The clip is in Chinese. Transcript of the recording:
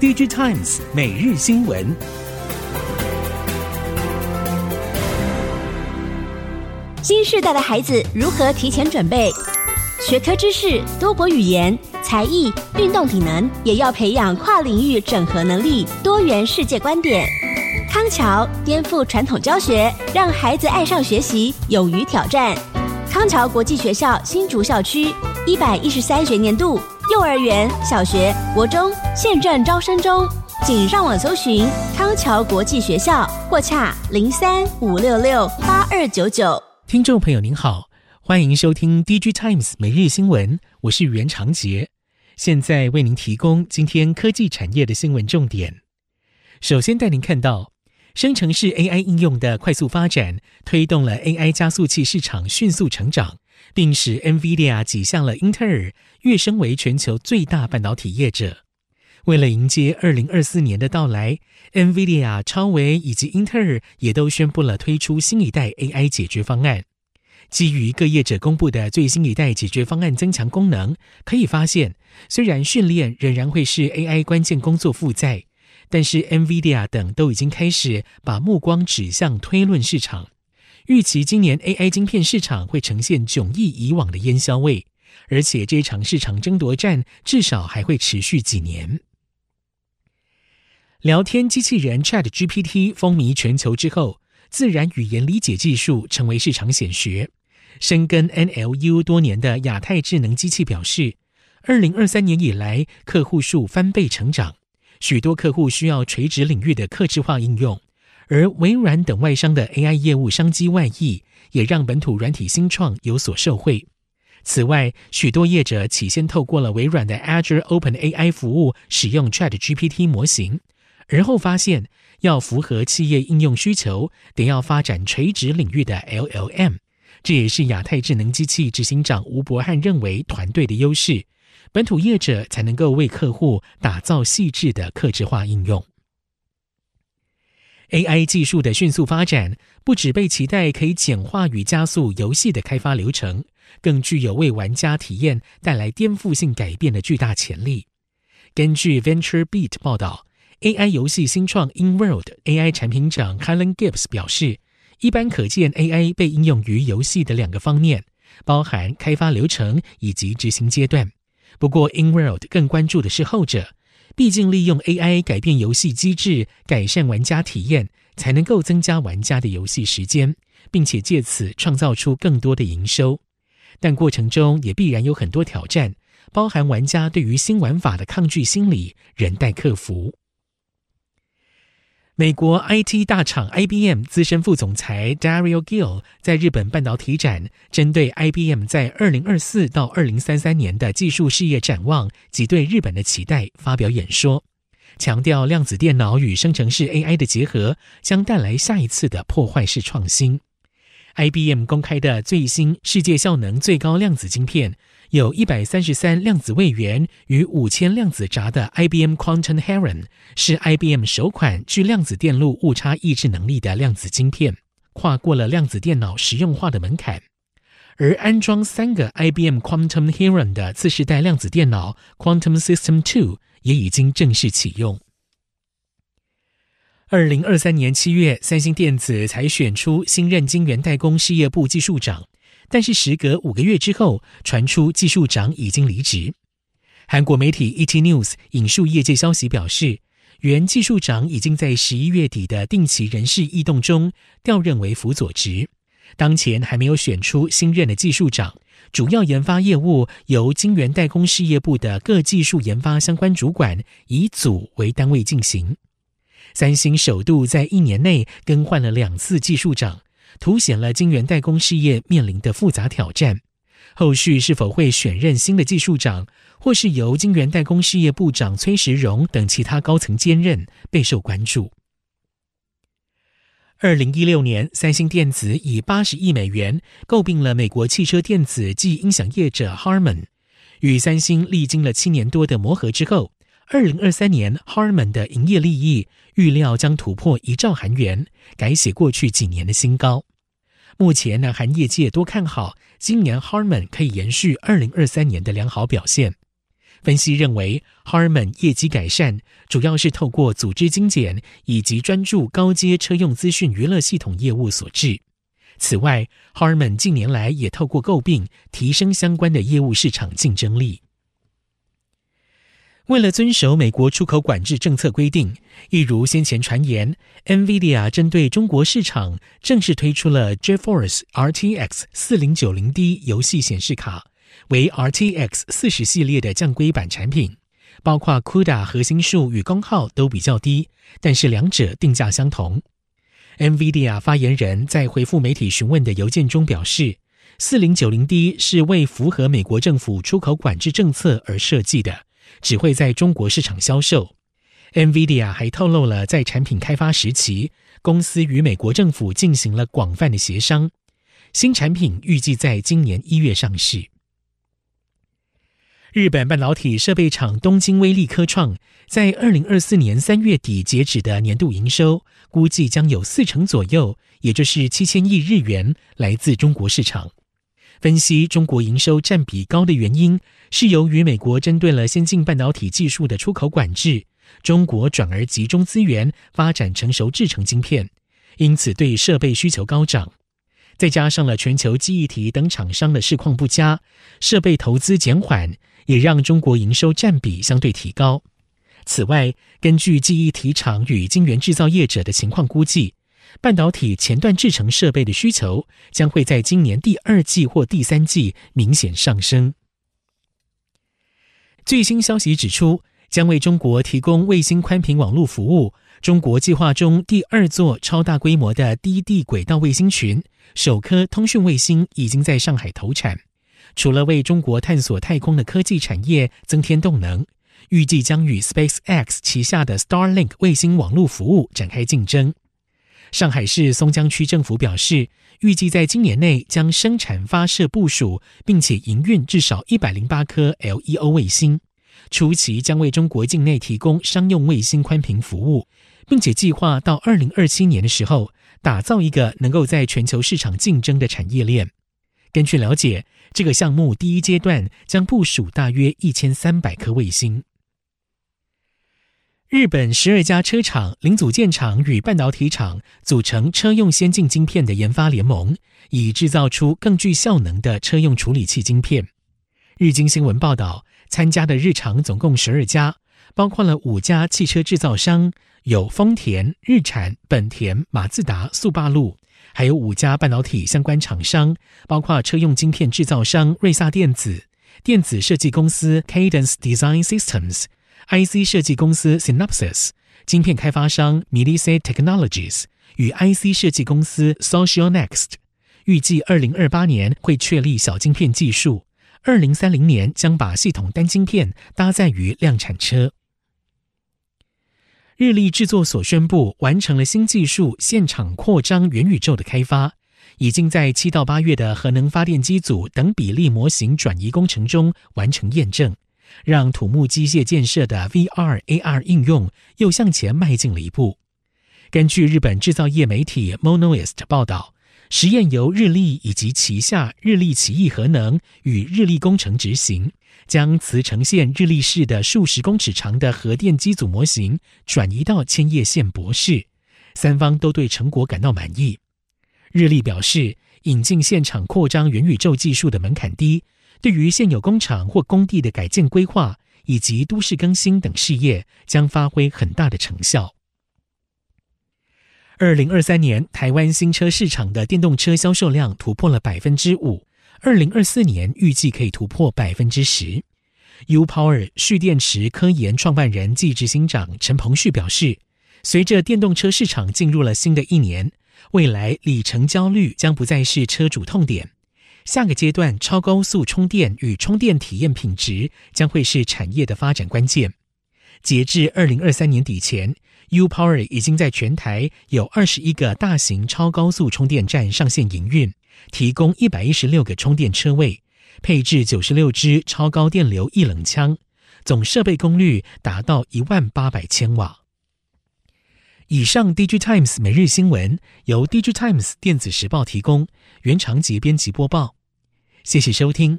D J Times 每日新闻。新时代的孩子如何提前准备？学科知识、多国语言、才艺、运动体能，也要培养跨领域整合能力、多元世界观点。康桥颠覆传统教学，让孩子爱上学习，勇于挑战。康桥国际学校新竹校区一百一十三学年度幼儿园、小学、国中现正招生中，请上网搜寻康桥国际学校或洽零三五六六八二九九。听众朋友您好，欢迎收听 DigiTimes 每日新闻，我是袁长杰，现在为您提供今天科技产业的新闻重点。首先带您看到。生成式 AI 应用的快速发展，推动了 AI 加速器市场迅速成长，并使 NVIDIA 挤向了英特尔，跃升为全球最大半导体业者。为了迎接2024年的到来，NVIDIA、超微以及英特尔也都宣布了推出新一代 AI 解决方案。基于各业者公布的最新一代解决方案增强功能，可以发现，虽然训练仍然会是 AI 关键工作负载。但是，NVIDIA 等都已经开始把目光指向推论市场，预期今年 AI 晶片市场会呈现迥异以往的烟硝味，而且这场市场争夺战至少还会持续几年。聊天机器人 ChatGPT 风靡全球之后，自然语言理解技术成为市场显学。深耕 NLU 多年的亚太智能机器表示，二零二三年以来，客户数翻倍成长。许多客户需要垂直领域的客制化应用，而微软等外商的 AI 业务商机外溢，也让本土软体新创有所受惠。此外，许多业者起先透过了微软的 Azure OpenAI 服务使用 ChatGPT 模型，而后发现要符合企业应用需求，得要发展垂直领域的 LLM。这也是亚太智能机器执行长吴伯汉认为团队的优势。本土业者才能够为客户打造细致的客制化应用。AI 技术的迅速发展，不只被期待可以简化与加速游戏的开发流程，更具有为玩家体验带来颠覆性改变的巨大潜力。根据 VentureBeat 报道，AI 游戏新创 Inworld AI 产品长 Kalen Gibbs 表示，一般可见 AI 被应用于游戏的两个方面，包含开发流程以及执行阶段。不过，Inworld 更关注的是后者，毕竟利用 AI 改变游戏机制，改善玩家体验，才能够增加玩家的游戏时间，并且借此创造出更多的营收。但过程中也必然有很多挑战，包含玩家对于新玩法的抗拒心理，仍待克服。美国 IT 大厂 IBM 资深副总裁 Dario Gill 在日本半导体展，针对 IBM 在二零二四到二零三三年的技术事业展望及对日本的期待发表演说，强调量子电脑与生成式 AI 的结合将带来下一次的破坏式创新。IBM 公开的最新世界效能最高量子晶片，有一百三十三量子位元与五千量子闸的 IBM Quantum Heron，是 IBM 首款具量子电路误差抑制能力的量子晶片，跨过了量子电脑实用化的门槛。而安装三个 IBM Quantum Heron 的次世代量子电脑 Quantum System Two 也已经正式启用。二零二三年七月，三星电子才选出新任晶圆代工事业部技术长，但是时隔五个月之后，传出技术长已经离职。韩国媒体 ET News 引述业界消息表示，原技术长已经在十一月底的定期人事异动中调任为辅佐职，当前还没有选出新任的技术长，主要研发业务由晶圆代工事业部的各技术研发相关主管以组为单位进行。三星首度在一年内更换了两次技术长，凸显了晶圆代工事业面临的复杂挑战。后续是否会选任新的技术长，或是由晶圆代工事业部长崔时荣等其他高层兼任，备受关注。二零一六年，三星电子以八十亿美元购并了美国汽车电子及音响业者 Harman，与三星历经了七年多的磨合之后。二零二三年，Harman 的营业利益预料将突破一兆韩元，改写过去几年的新高。目前，南韩业界多看好今年 Harman 可以延续二零二三年的良好表现。分析认为，Harman 业绩改善主要是透过组织精简以及专注高阶车用资讯娱乐系统业务所致。此外，Harman 近年来也透过购并提升相关的业务市场竞争力。为了遵守美国出口管制政策规定，一如先前传言，NVIDIA 针对中国市场正式推出了 GeForce RTX 4090D 游戏显示卡。为 RTX 四十系列的降规版产品，包括 CUDA 核心数与功耗都比较低，但是两者定价相同。NVIDIA 发言人在回复媒体询问的邮件中表示，4090D 是为符合美国政府出口管制政策而设计的，只会在中国市场销售。NVIDIA 还透露了在产品开发时期，公司与美国政府进行了广泛的协商。新产品预计在今年一月上市。日本半导体设备厂东京威力科创在二零二四年三月底截止的年度营收，估计将有四成左右，也就是七千亿日元，来自中国市场。分析中国营收占比高的原因，是由于美国针对了先进半导体技术的出口管制，中国转而集中资源发展成熟制程晶片，因此对设备需求高涨。再加上了全球记忆体等厂商的市况不佳，设备投资减缓。也让中国营收占比相对提高。此外，根据记忆体厂与晶圆制造业者的情况估计，半导体前段制程设备的需求将会在今年第二季或第三季明显上升。最新消息指出，将为中国提供卫星宽频网络服务。中国计划中第二座超大规模的低地轨道卫星群，首颗通讯卫星已经在上海投产。除了为中国探索太空的科技产业增添动能，预计将与 SpaceX 旗下的 Starlink 卫星网络服务展开竞争。上海市松江区政府表示，预计在今年内将生产、发射、部署，并且营运至少一百零八颗 LEO 卫星，初期将为中国境内提供商用卫星宽频服务，并且计划到二零二七年的时候，打造一个能够在全球市场竞争的产业链。根据了解，这个项目第一阶段将部署大约一千三百颗卫星。日本十二家车厂、零组件厂与半导体厂组成车用先进晶片的研发联盟，以制造出更具效能的车用处理器晶片。日经新闻报道，参加的日厂总共十二家，包括了五家汽车制造商，有丰田、日产、本田、马自达、速霸陆。还有五家半导体相关厂商，包括车用晶片制造商瑞萨电子、电子设计公司 Cadence Design Systems、IC 设计公司 Synopsys、晶片开发商 MiliC Technologies 与 IC 设计公司 Socionext。预计二零二八年会确立小晶片技术，二零三零年将把系统单晶片搭载于量产车。日立制作所宣布完成了新技术现场扩张元宇宙的开发，已经在七到八月的核能发电机组等比例模型转移工程中完成验证，让土木机械建设的 VR AR 应用又向前迈进了一步。根据日本制造业媒体 Monoist 报道。实验由日立以及旗下日立奇异核能与日立工程执行，将茨城县日立市的数十公尺长的核电机组模型转移到千叶县博世，三方都对成果感到满意。日立表示，引进现场扩张元宇宙技术的门槛低，对于现有工厂或工地的改建规划以及都市更新等事业将发挥很大的成效。二零二三年，台湾新车市场的电动车销售量突破了百分之五。二零二四年预计可以突破百分之十。U Power 蓄电池科研创办人暨执行长陈鹏旭表示，随着电动车市场进入了新的一年，未来里程焦虑将不再是车主痛点。下个阶段，超高速充电与充电体验品质将会是产业的发展关键。截至二零二三年底前，U Power 已经在全台有二十一个大型超高速充电站上线营运，提供一百一十六个充电车位，配置九十六支超高电流液冷枪，总设备功率达到一万八百千瓦。以上，DG Times 每日新闻由 DG Times 电子时报提供，原长节编辑播报，谢谢收听。